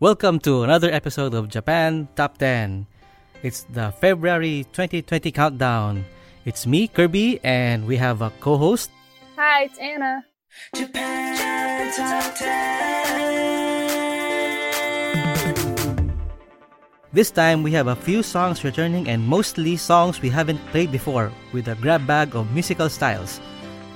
Welcome to another episode of Japan Top 10. It's the February 2020 countdown. It's me, Kirby, and we have a co host. Hi, it's Anna. Japan Top 10. This time we have a few songs returning and mostly songs we haven't played before with a grab bag of musical styles.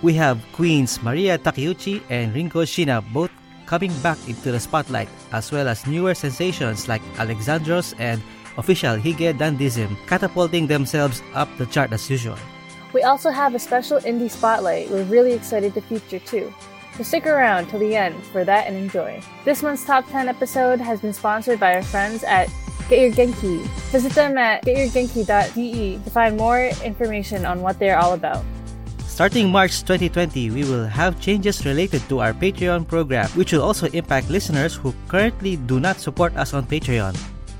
We have Queen's Maria Takeuchi and Ringo Sheena both coming back into the spotlight, as well as newer sensations like Alexandros and official Hige Dandism catapulting themselves up the chart as usual. We also have a special indie spotlight we're really excited to feature too. So stick around till the end for that and enjoy. This month's top 10 episode has been sponsored by our friends at Get Your Genki. Visit them at getyourgenki.de to find more information on what they're all about. Starting March 2020, we will have changes related to our Patreon program, which will also impact listeners who currently do not support us on Patreon.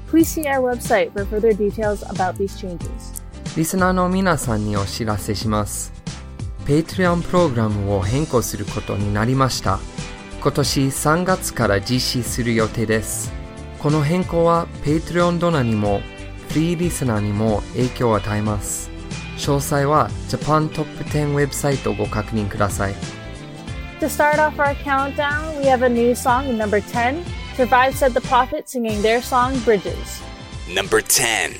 Please see our website for further details about these changes. リスナーの皆さんにお知らせします。Patreon プログラムを変更することになりました。今年3月から実施する予定です。この変更は Patreon ドナにもフリーリスナーにも影響を与えます。詳細は Japan Top 10ウェブサイトをご確認ください。 To start off our countdown, we have a new song in number 10. Survive said the prophet singing their song Bridges. Number 10.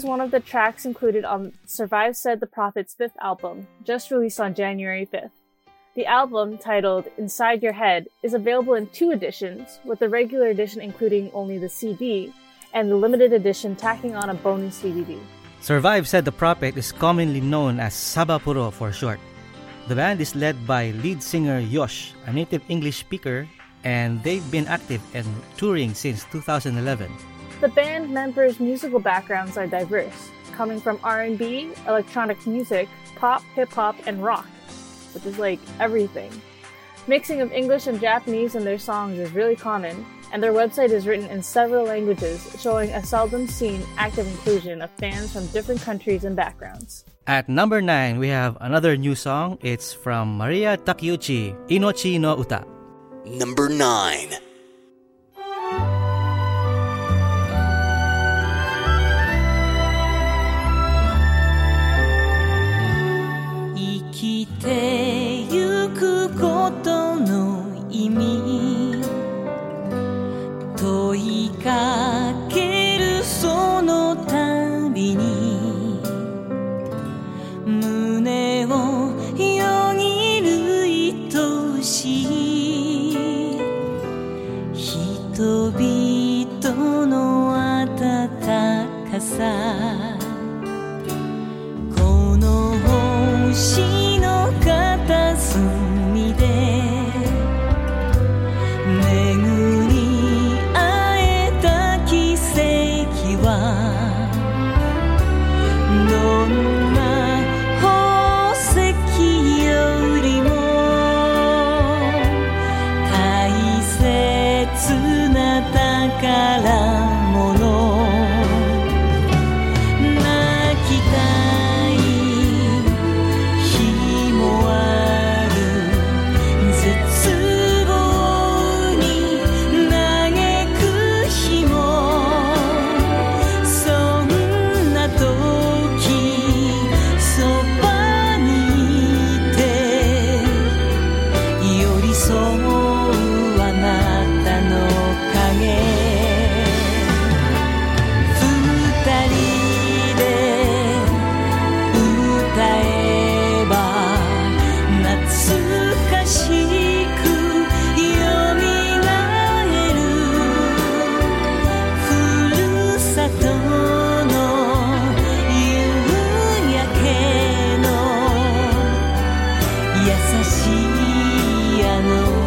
Is one of the tracks included on Survive Said the Prophet's fifth album, just released on January 5th. The album, titled Inside Your Head, is available in two editions, with the regular edition including only the CD, and the limited edition tacking on a bonus DVD. Survive Said the Prophet is commonly known as Sabapuro for short. The band is led by lead singer Yosh, a native English speaker, and they've been active and touring since 2011. The band members' musical backgrounds are diverse, coming from R&B, electronic music, pop, hip hop, and rock, which is like everything. Mixing of English and Japanese in their songs is really common, and their website is written in several languages, showing a seldom seen active inclusion of fans from different countries and backgrounds. At number 9, we have another new song. It's from Maria Takeuchi, Inochi no Uta. Number 9. シ夜の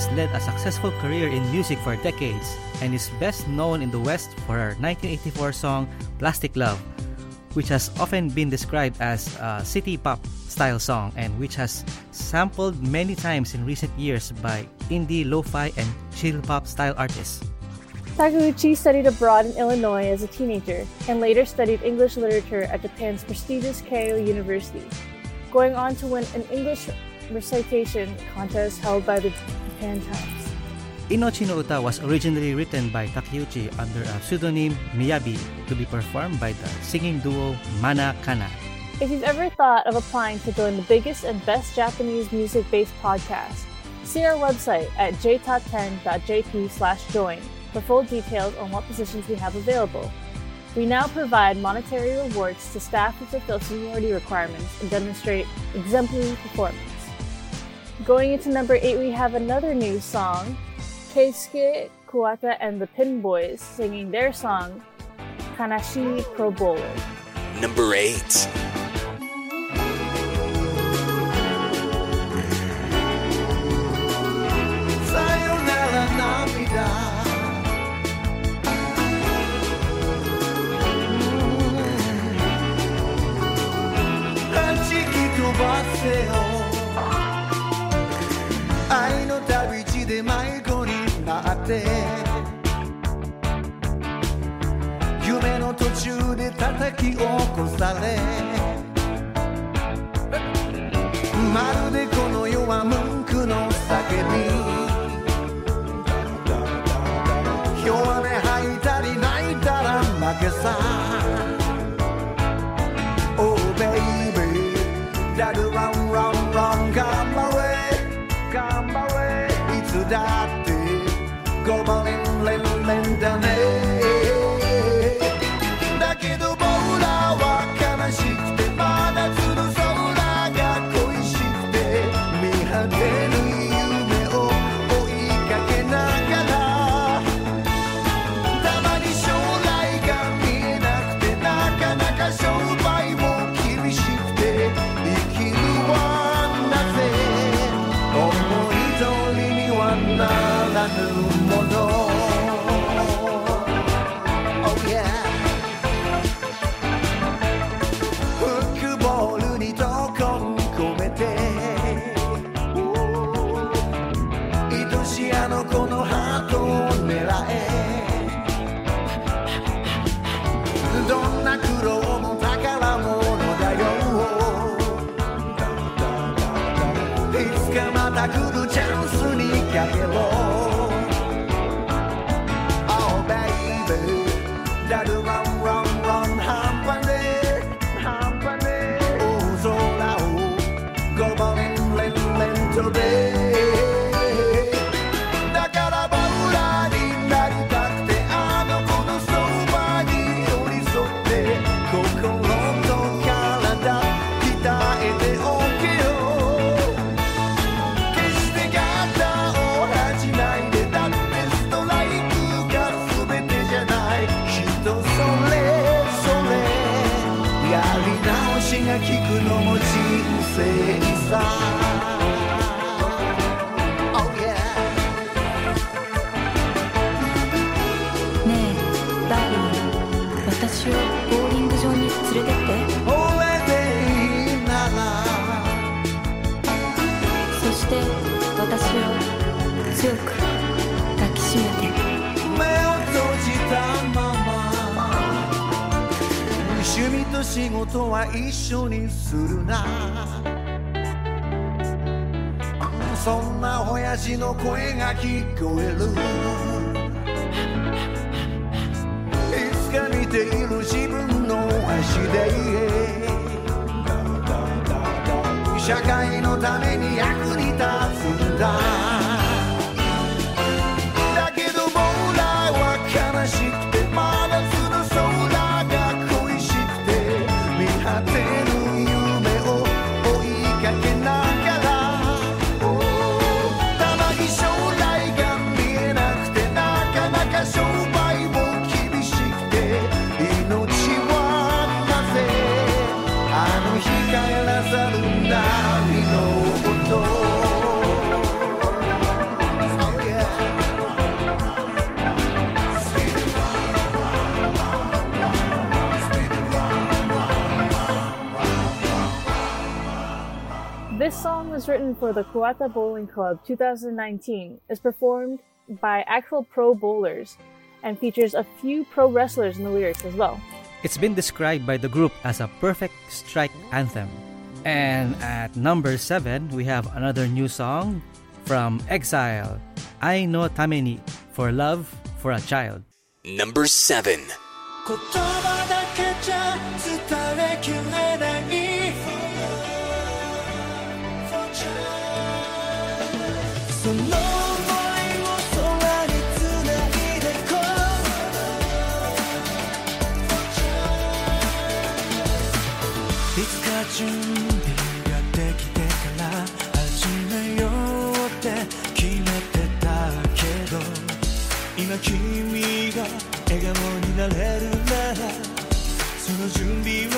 has led a successful career in music for decades and is best known in the West for her 1984 song Plastic Love, which has often been described as a city pop style song and which has sampled many times in recent years by indie, lo-fi, and chill pop style artists. Takeuchi studied abroad in Illinois as a teenager and later studied English literature at Japan's prestigious Keio University, going on to win an English recitation contest held by the Japan Times. Inochi no Uta was originally written by Takeuchi under a pseudonym Miyabi to be performed by the singing duo Mana Kana. If you've ever thought of applying to join the biggest and best Japanese music-based podcast, see our website at jtop10.jp slash join for full details on what positions we have available. We now provide monetary rewards to staff who fulfill seniority requirements and demonstrate exemplary performance. Going into number eight, we have another new song, Keisuke Kuwata and the Pin Boys singing their song, Kanashi Pro Bowler. Number eight. て夢の途中で叩き起こされ。仕事は一緒にするな。そんな親父の声が聞こえる。いつか見ている自分の足で。社会のために役に立つんだ。written for the Kuwata Bowling Club 2019 is performed by actual pro bowlers and features a few pro wrestlers in the lyrics as well. It's been described by the group as a perfect strike anthem. And at number 7, we have another new song from Exile, Ai no Tameni, for love for a child. Number 7. 言葉だけじゃ伝えきれない準備ができてから始めようって決めてたけど今君が笑顔になれるならその準備を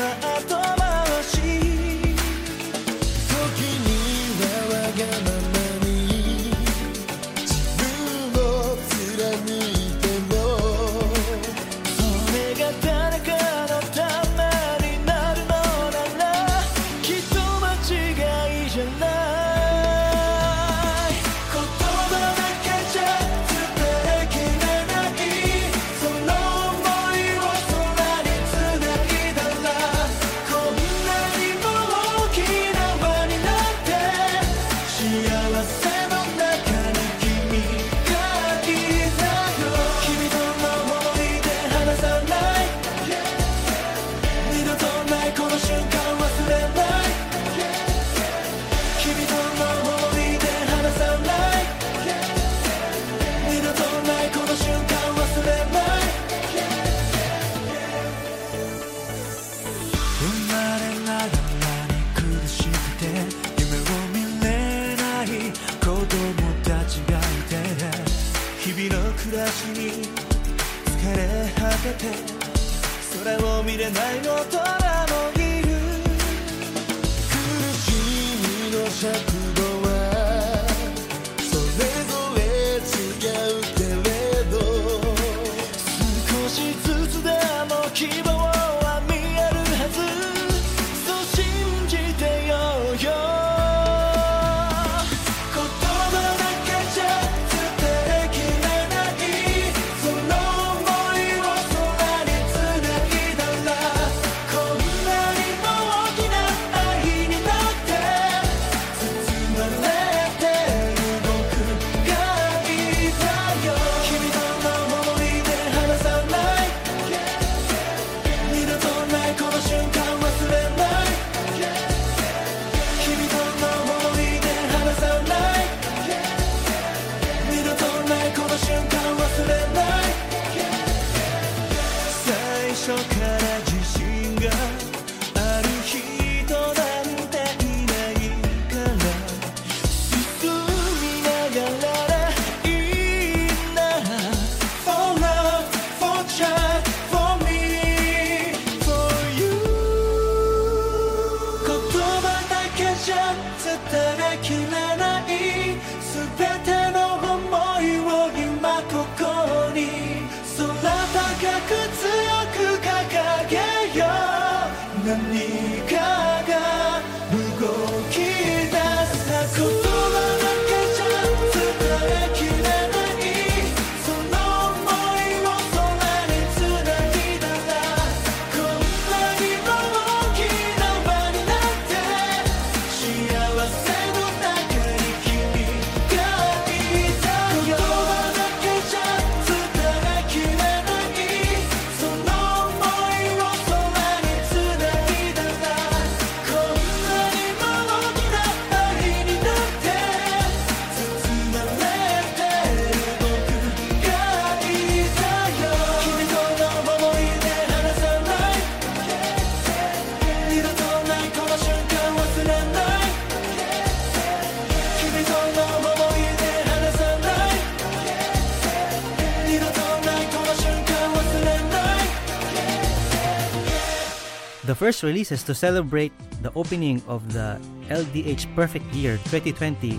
first release is to celebrate the opening of the LDH Perfect Year 2020,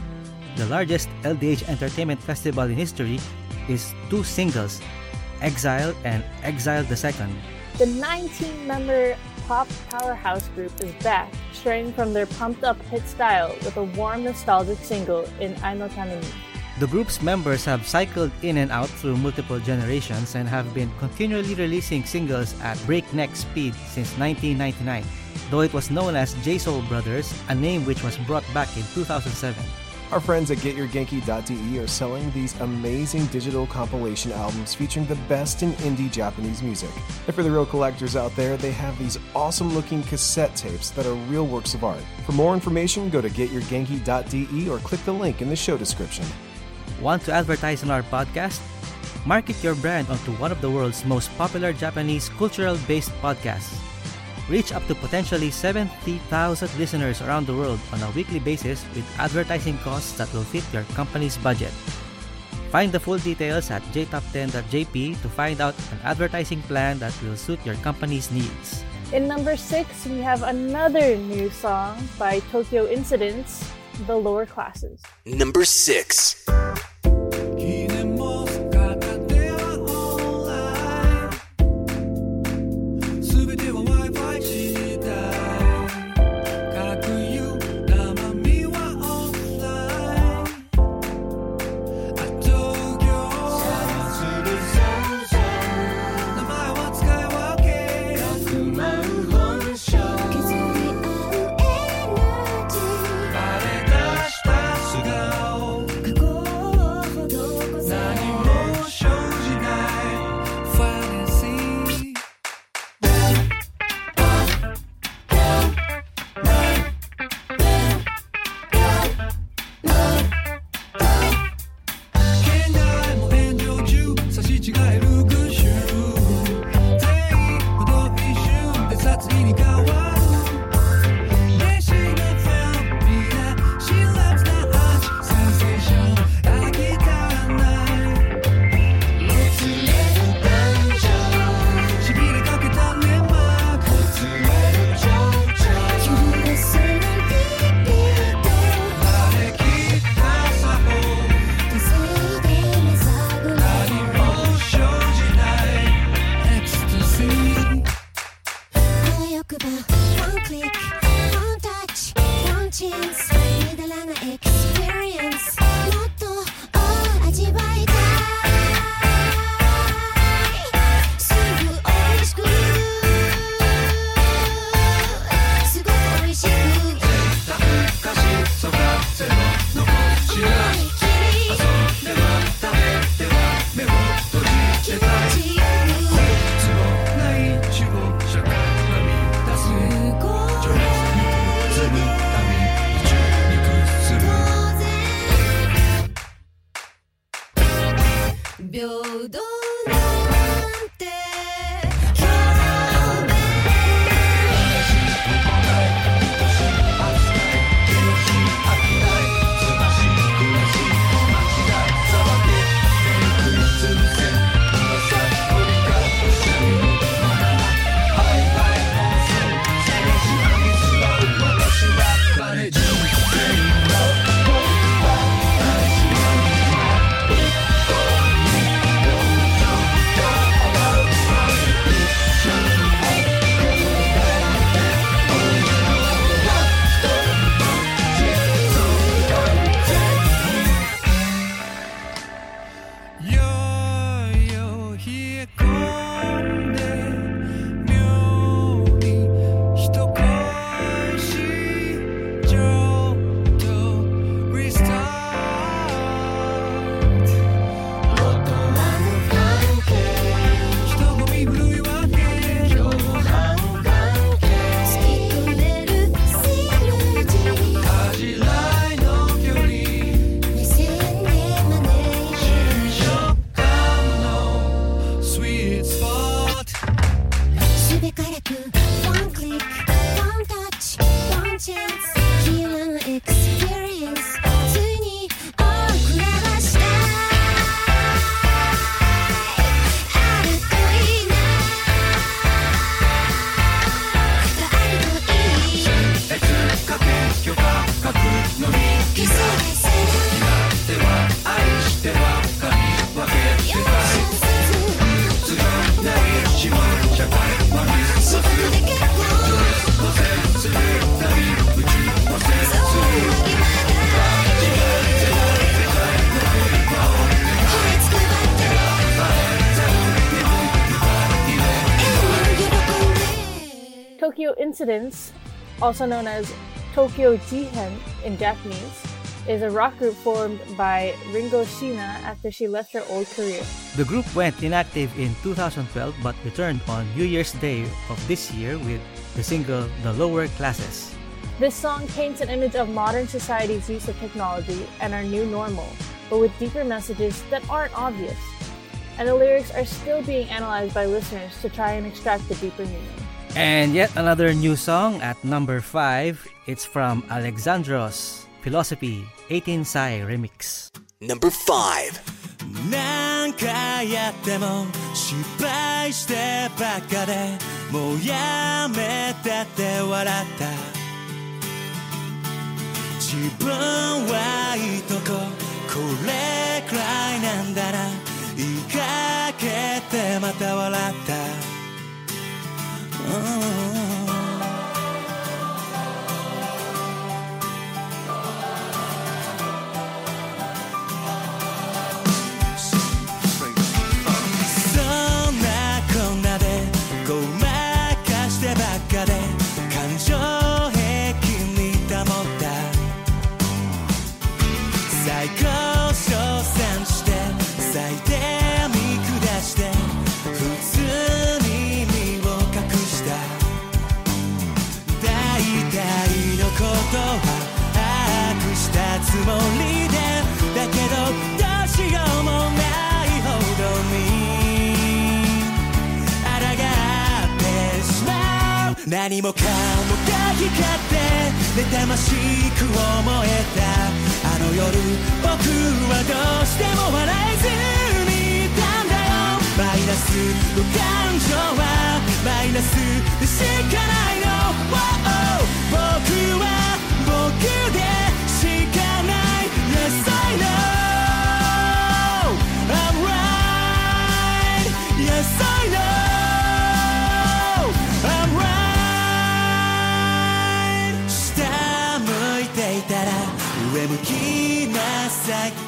the largest LDH entertainment festival in history, is two singles, Exile and Exile the Second. The 19 member pop powerhouse group is back, straying from their pumped up hit style with a warm nostalgic single in Ai no Tameni. The group's members have cycled in and out through multiple generations and have been continually releasing singles at breakneck speed since 1999, though it was known as J-Soul Brothers, a name which was brought back in 2007. Our friends at GetYourGenki.de are selling these amazing digital compilation albums featuring the best in indie Japanese music. And for the real collectors out there, they have these awesome looking cassette tapes that are real works of art. For more information, go to GetYourGenki.de or click the link in the show description. Want to advertise on our podcast? Market your brand onto one of the world's most popular Japanese cultural based podcasts. Reach up to potentially 70,000 listeners around the world on a weekly basis with advertising costs that will fit your company's budget. Find the full details at jtop10.jp to find out an advertising plan that will suit your company's needs. In number six, we have another new song by Tokyo Incidents, The Lower Classes. Number 6. Coincidence, also known as Tokyo Jihen in Japanese, is a rock group formed by Ringo Sheena after she left her old career. The group went inactive in 2012 but returned on New Year's Day of this year with the single The Lower Classes. This song paints an image of modern society's use of technology and our new normal, but with deeper messages that aren't obvious. And the lyrics are still being analyzed by listeners to try and extract the deeper meaning. And yet another new song at number 5. It's from Alexandros Philosophy 18 Sai Remix. Number 5. 何回やっても失敗してばっかでもうやめてって笑った自分はいいとここれくらいなんだな言いかけてまた笑った、 Oh. 何もかもが光って妬ましく思えた。あの夜僕はどうしても笑えずにいたんだよ。マイナスの感情はマイナスでしかないの。Wow 僕は僕でしか向きなさいって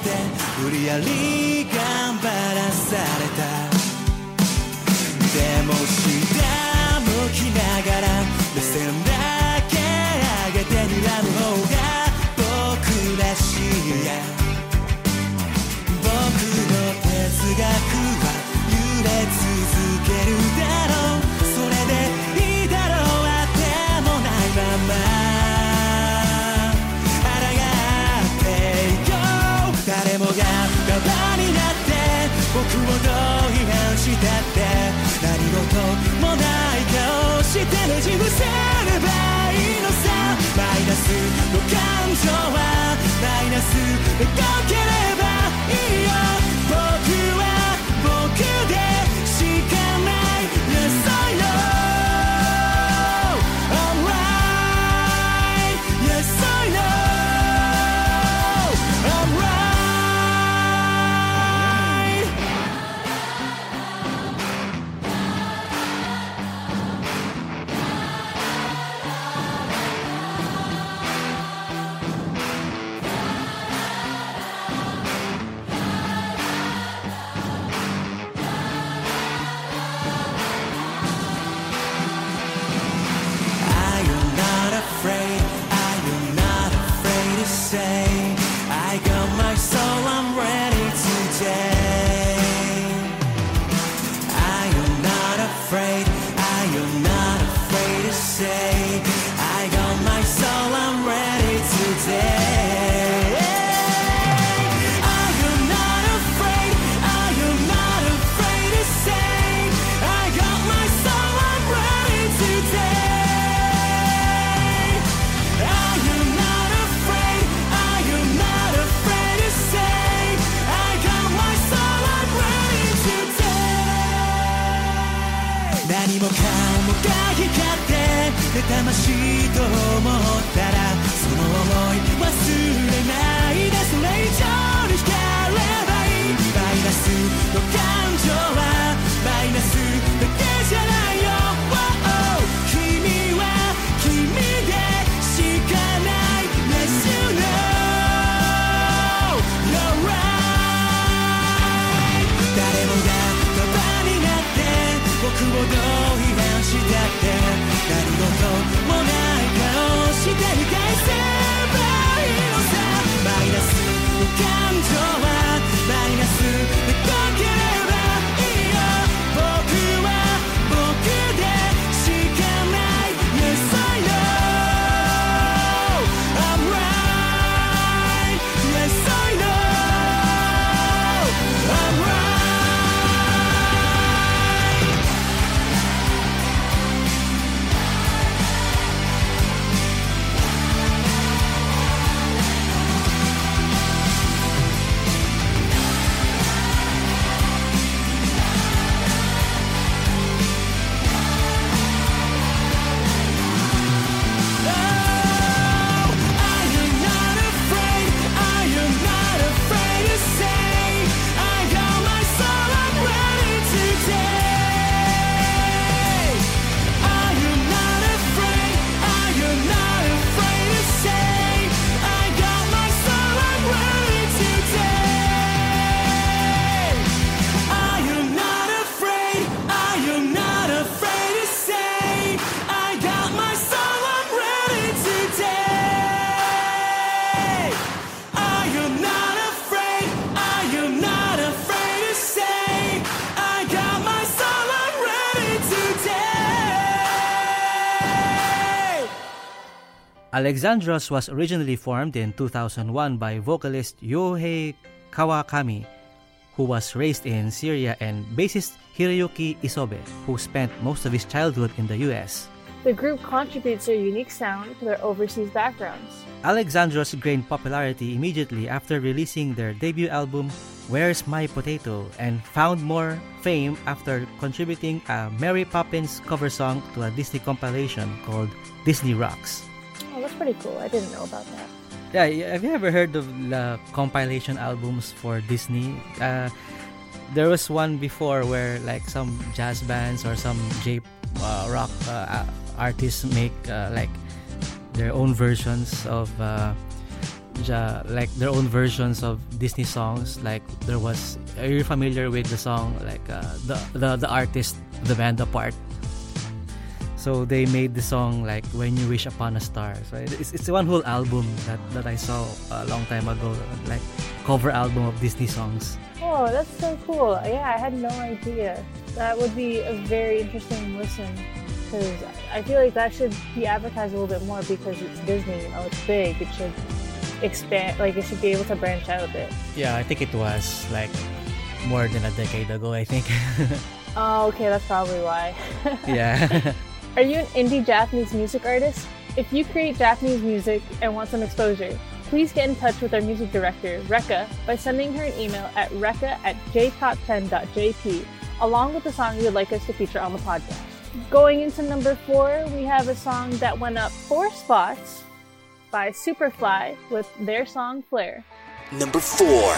無理やり頑張らされた。してねじ伏せればいいのさ。マイナスの感情はマイナスで溶ければいい Alexandros was originally formed in 2001 by vocalist Yohei Kawakami, who was raised in Syria, and bassist Hiroyuki Isobe, who spent most of his childhood in the US. The group contributes their unique sound to their overseas backgrounds. Alexandros gained popularity immediately after releasing their debut album Where's My Potato and found more fame after contributing a Mary Poppins cover song to a Disney compilation called Disney Rocks. That's pretty cool. I didn't know about that. Yeah, have you ever heard of the compilation albums for Disney? Uh, there was one before where like some jazz bands or some J uh, rock uh, artists make uh, like their own versions of uh, ja, like their own versions of Disney songs. Like there was, are you familiar with the song like uh, the the the artist the band apart? So they made the song like "When You Wish Upon a Star." So it's, it's one whole album that, that I saw a long time ago, like cover album of Disney songs. Oh, that's so cool. Yeah, I had no idea. That would be a very interesting listen because I feel like that should be advertised a little bit more because it's Disney, you know, it's big. It should expand, like, it should be able to branch out a bit. Yeah, I think it was like more than a decade ago. I think. Oh, okay, that's probably why. yeah. Are you an indie Japanese music artist? If you create Japanese music and want some exposure, please get in touch with our music director, Rekka, by sending her an email at rekka at jtop10.jp, along with the song you'd like us to feature on the podcast. Going into number four, we have a song that went up four spots by Superfly with their song Flare. Number 4.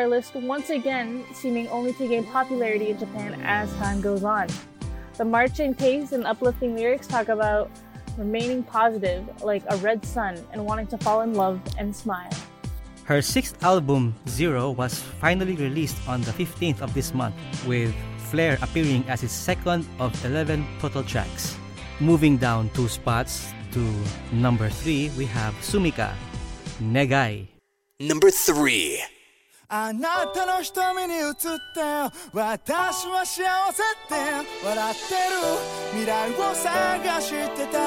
Our list once again, seeming only to gain popularity in Japan as time goes on. The marching pace and uplifting lyrics talk about remaining positive, like a red sun, and wanting to fall in love and smile. Her sixth album, Zero, was finally released on the 15th of this month, with Flare appearing as its second of 11 total tracks. Moving down two spots to number 3, we have Sumika, Negai. Number 3. あなたの瞳に映って私は幸せって笑ってる未来を探してた。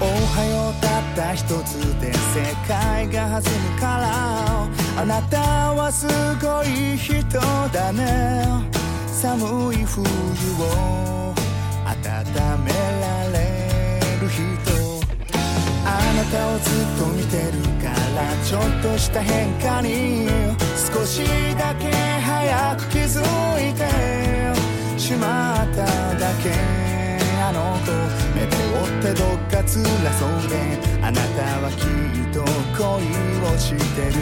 おはようたった一つで世界が弾むから。あなたはすごい人だね。寒い冬を温められる人。あなたをずっと見てるからちょっとした変化に。少しだけ早く気づいて。しまっただけ。あの子目ってどっか辛そうであなたはきっと恋をしてる。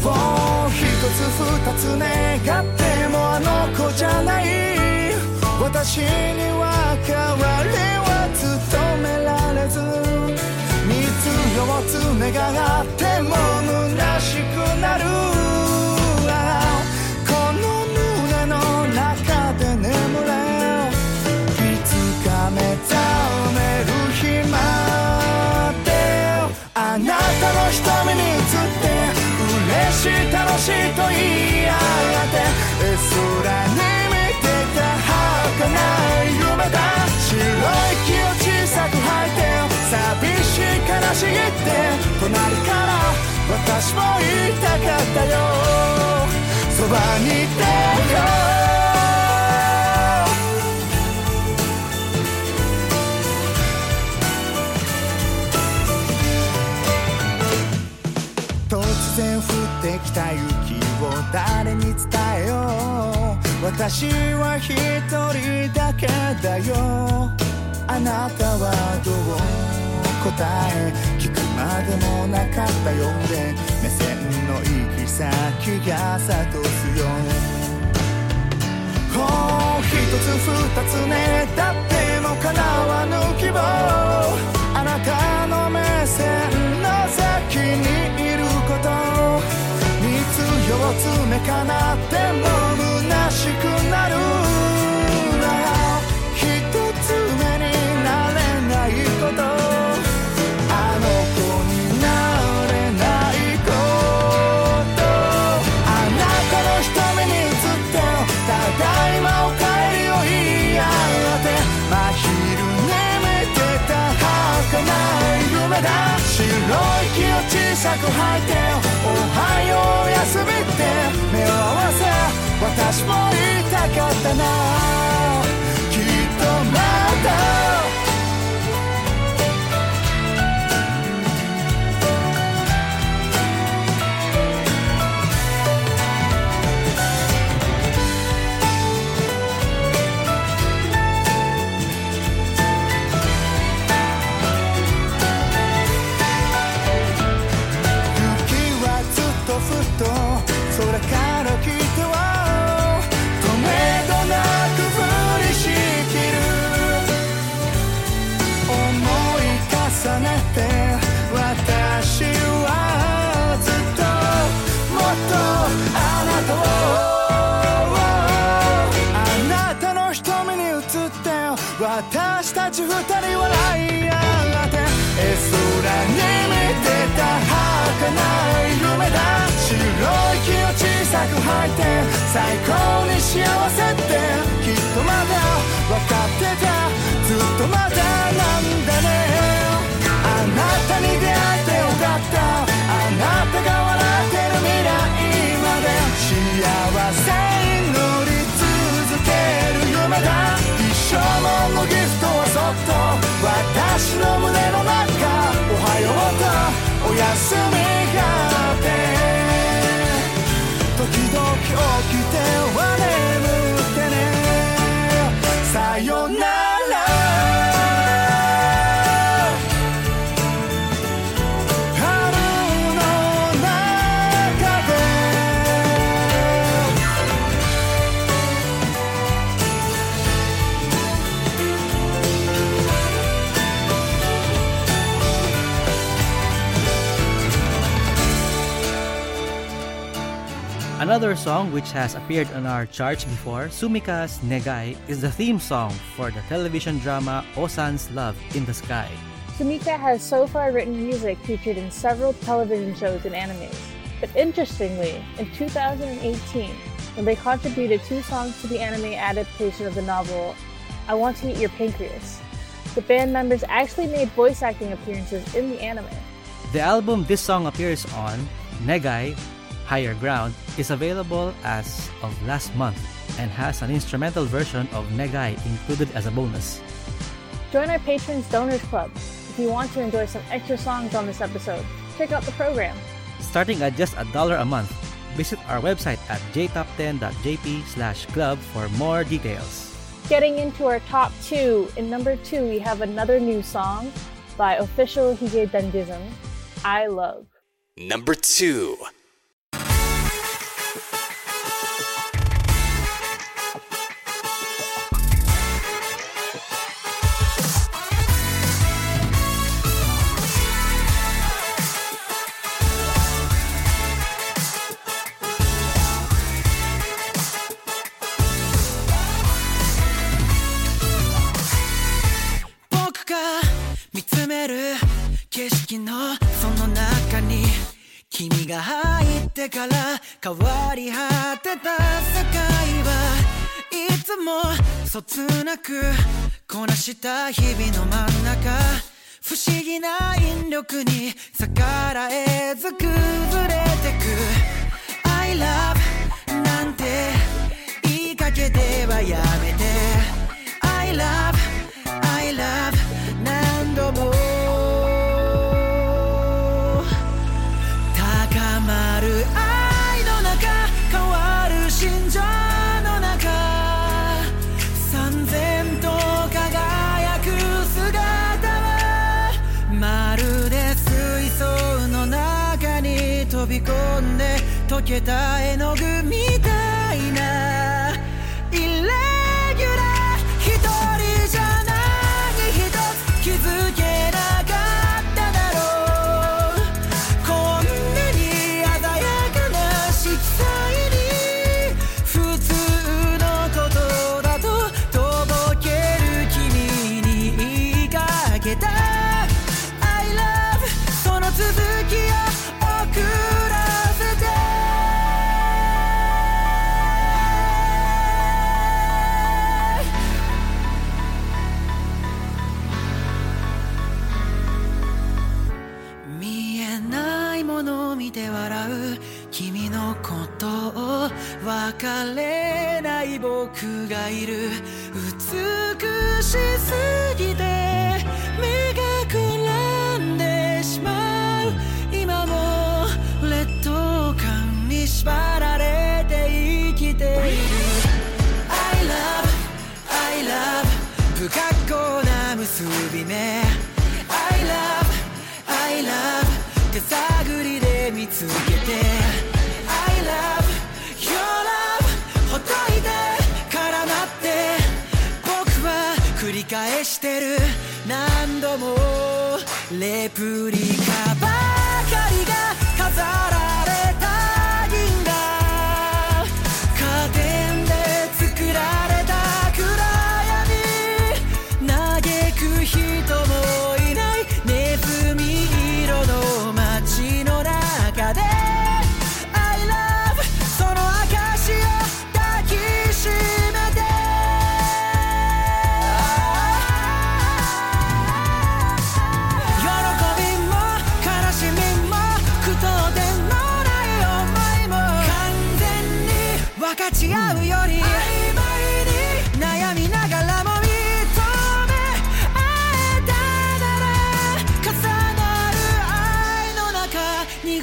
For 一つ二つ願ってもあの子じゃない。私には変わりは務められず三つ四つ願っても虚しくなる。し楽しいと言い合って。空に見てた儚い夢だ。白い木を小さく吐いて寂しい悲しいって。隣から私も言いたかったよ。そばにいてよ。ってきた雪を誰に伝えよう？私は一人だけだよ。あなたはどう？答え聞くまでもなかったようで。目線の行き先が諭すよもう一つ二つね。だっても叶わぬ希望。あなたの目線の先に必要詰めかなっても虚しくなるな一つ目になれないこと。あの子になれないこと。あなたの瞳に映ってただいまお帰りを言い合って真昼寝見てた儚い夢だ白い息を小さく吐いておはようおやすみって目を合わせ私も言いたかったな。儚い夢だ白い息を小さく吐いて最高に幸せってきっとまだ分かってたずっとまだなんだねあなたに出会ってよかったあなたが笑ってる未来まで幸せに乗り続ける夢だ一生ものギフトはそっと私の胸の中おはようと休みがあって時々起きては眠ってね。さよなら。Another song which has appeared on our charts before, Sumika's Negai, is the theme song for the television drama Ossan's Love in the Sky. Sumika has so far written music featured in several television shows and animes. But interestingly, in 2018, when they contributed two songs to the anime adaptation of the novel I Want to Eat Your Pancreas, the band members actually made voice acting appearances in the anime. The album this song appears on, Negai, Higher Ground, is available as of last month and has an instrumental version of Negai included as a bonus. Join our patrons donors club if you want to enjoy some extra songs on this episode. Check out the program. Starting at just a dollar a month, visit our website at jtop10.jp slash club for more details. Getting into our top two, in number two we have another new song by official Hige Dandism, I Love. Number two. が入ってから変わり果てた世界はいつもそつなくこなした日々の真ん中不思議な引力に逆らえず崩れてく I love なんて言いかけてはやめて I love けた絵のがいる。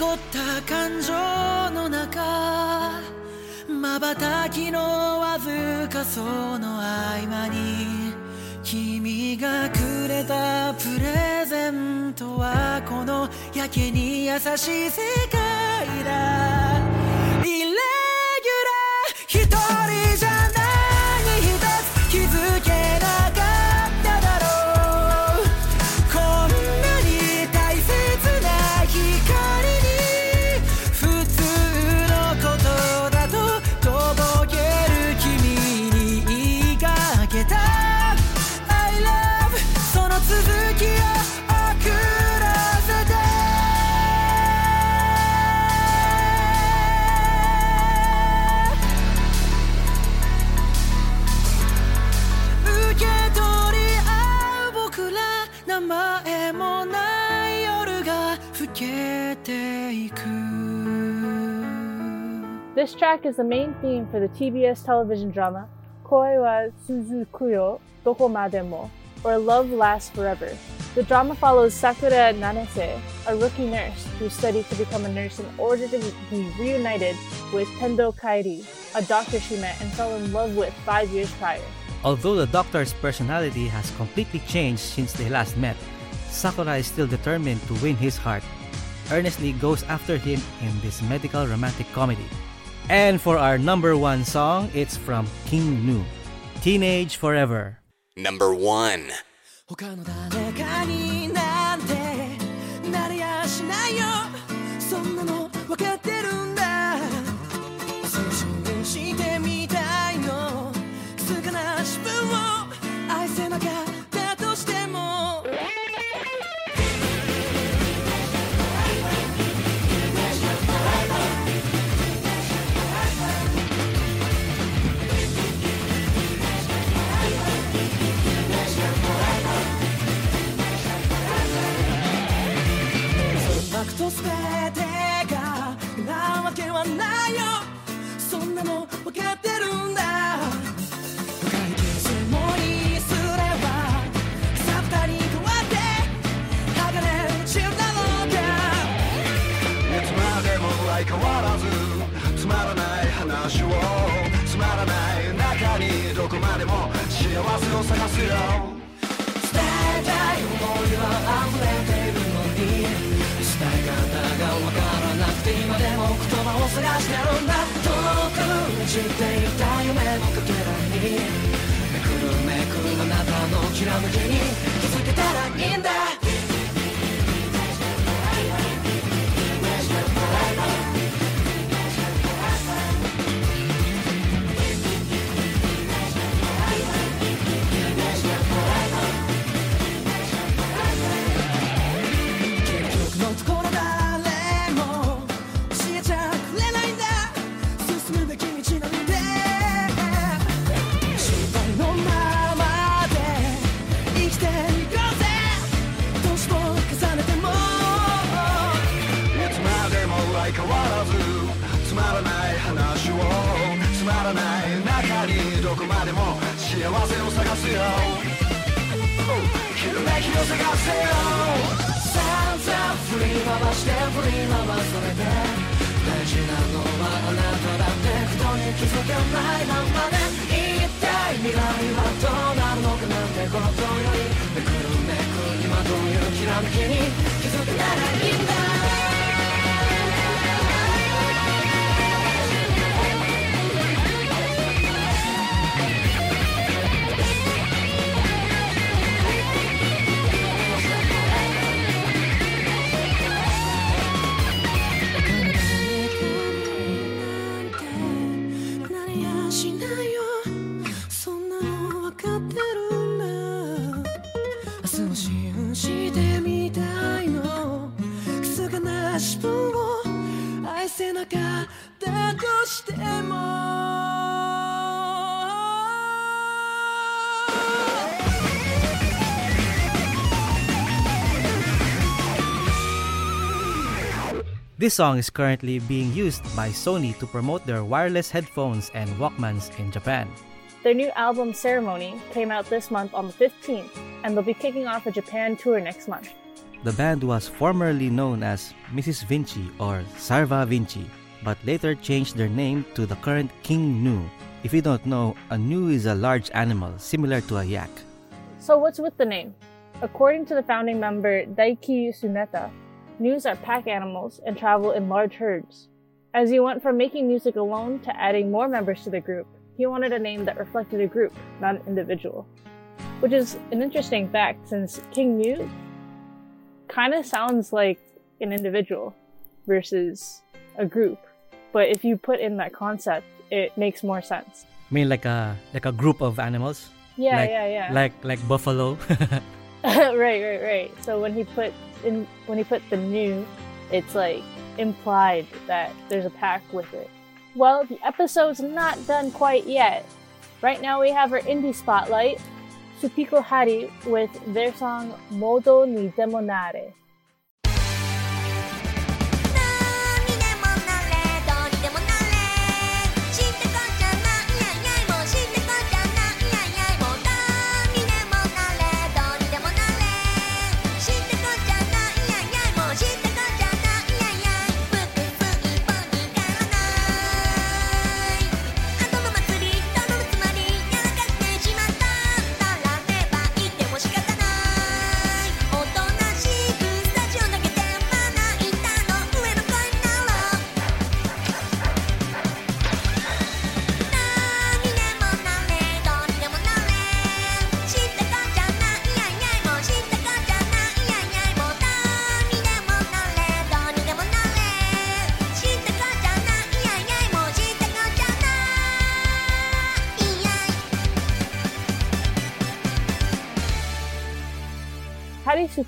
濁った感情の中まばたきのわずかその合間に君がくれたプレゼントはこのやけに優しい世界だ。This track is the main theme for the TBS television drama Koi wa Tsuzukuyo Dokomade mo, or Love Lasts Forever. The drama follows Sakura Nanase, a rookie nurse who studied to become a nurse in order to be reunited with Tendo Kairi, a doctor she met and fell in love with five years prior. Although the doctor's personality has completely changed since they last met, Sakura is still determined to win his heart. Earnestly goes after him in this medical romantic comedy. And for our number one song, it's from King Gnu, Teenage Forever. Number one. せよ散々振り回して振り回されて大事なのはあなただってことに気づかないままで一体未来はどうなるのかなんてことよりめくるめく今どういうきらめきに気づかないんだ This song is currently being used by Sony to promote their wireless headphones and Walkmans in Japan. Their new album Ceremony came out this month on the 15th, and they'll be kicking off a Japan tour next month. The band was formerly known as Mrs. Vinci or Sarva Vinci, but later changed their name to the current King Gnu. If you don't know, a gnu is a large animal similar to a yak. So, what's with the name? According to the founding member Daiki Tsuneta, Gnus are pack animals and travel in large herds. As he went from making music alone to adding more members to the group, he wanted a name that reflected a group, not an individual. Which is an interesting fact since King Gnu kind of sounds like an individual versus a group. But if you put in that concept, it makes more sense. I mean like a like a group of animals? Yeah, like, yeah, yeah. Like like buffalo. right, right, right. So when he put in when he put the gnu, it's like implied that there's a pack with it. Well, the episode's not done quite yet. Right now we have our indie spotlight, Supiko Hari with their song Modo ni Demonare.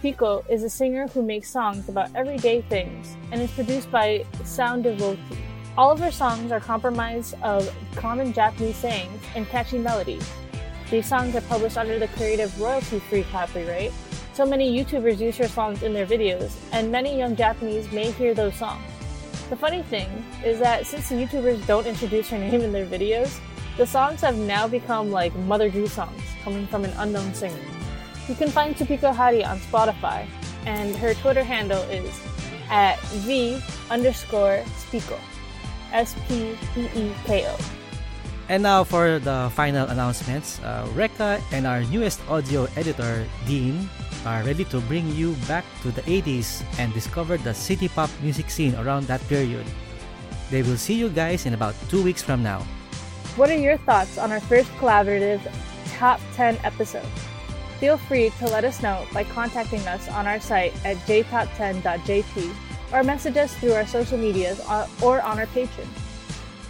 Supiko is a singer who makes songs about everyday things and is produced by Sound Devotee. All of her songs are comprised of common Japanese sayings and catchy melodies. These songs are published under the creative royalty free copyright, so many YouTubers use her songs in their videos, and many young Japanese may hear those songs. The funny thing is that since the YouTubers don't introduce her name in their videos, the songs have now become like Mother Goose songs coming from an unknown singer. You can find Supiko Hari on Spotify, and her Twitter handle is at V underscore Speeko. S P E E K O. And now for the final announcements. Uh, Reka and our newest audio editor, Dean, are ready to bring you back to the 80s and discover the city pop music scene around that period. They will see you guys in about two weeks from now. What are your thoughts on our first collaborative top 10 episode? Feel free to let us know by contacting us on our site at jtop10.jp or message us through our social medias or- on our Patreon.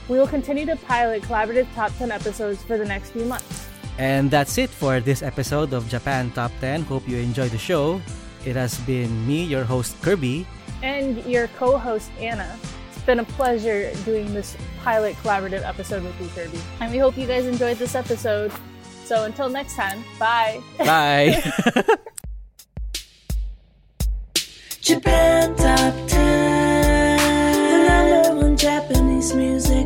We will continue to pilot collaborative top 10 episodes for the next few months. And that's it for this episode of Japan Top 10. Hope you enjoyed the show. It has been me, your host, Kirby. And your co host, Anna. It's been a pleasure doing this pilot collaborative episode with you, Kirby. And we hope you guys enjoyed this episode. So until next time, bye. Bye. Japan Top 10, the number one Japanese music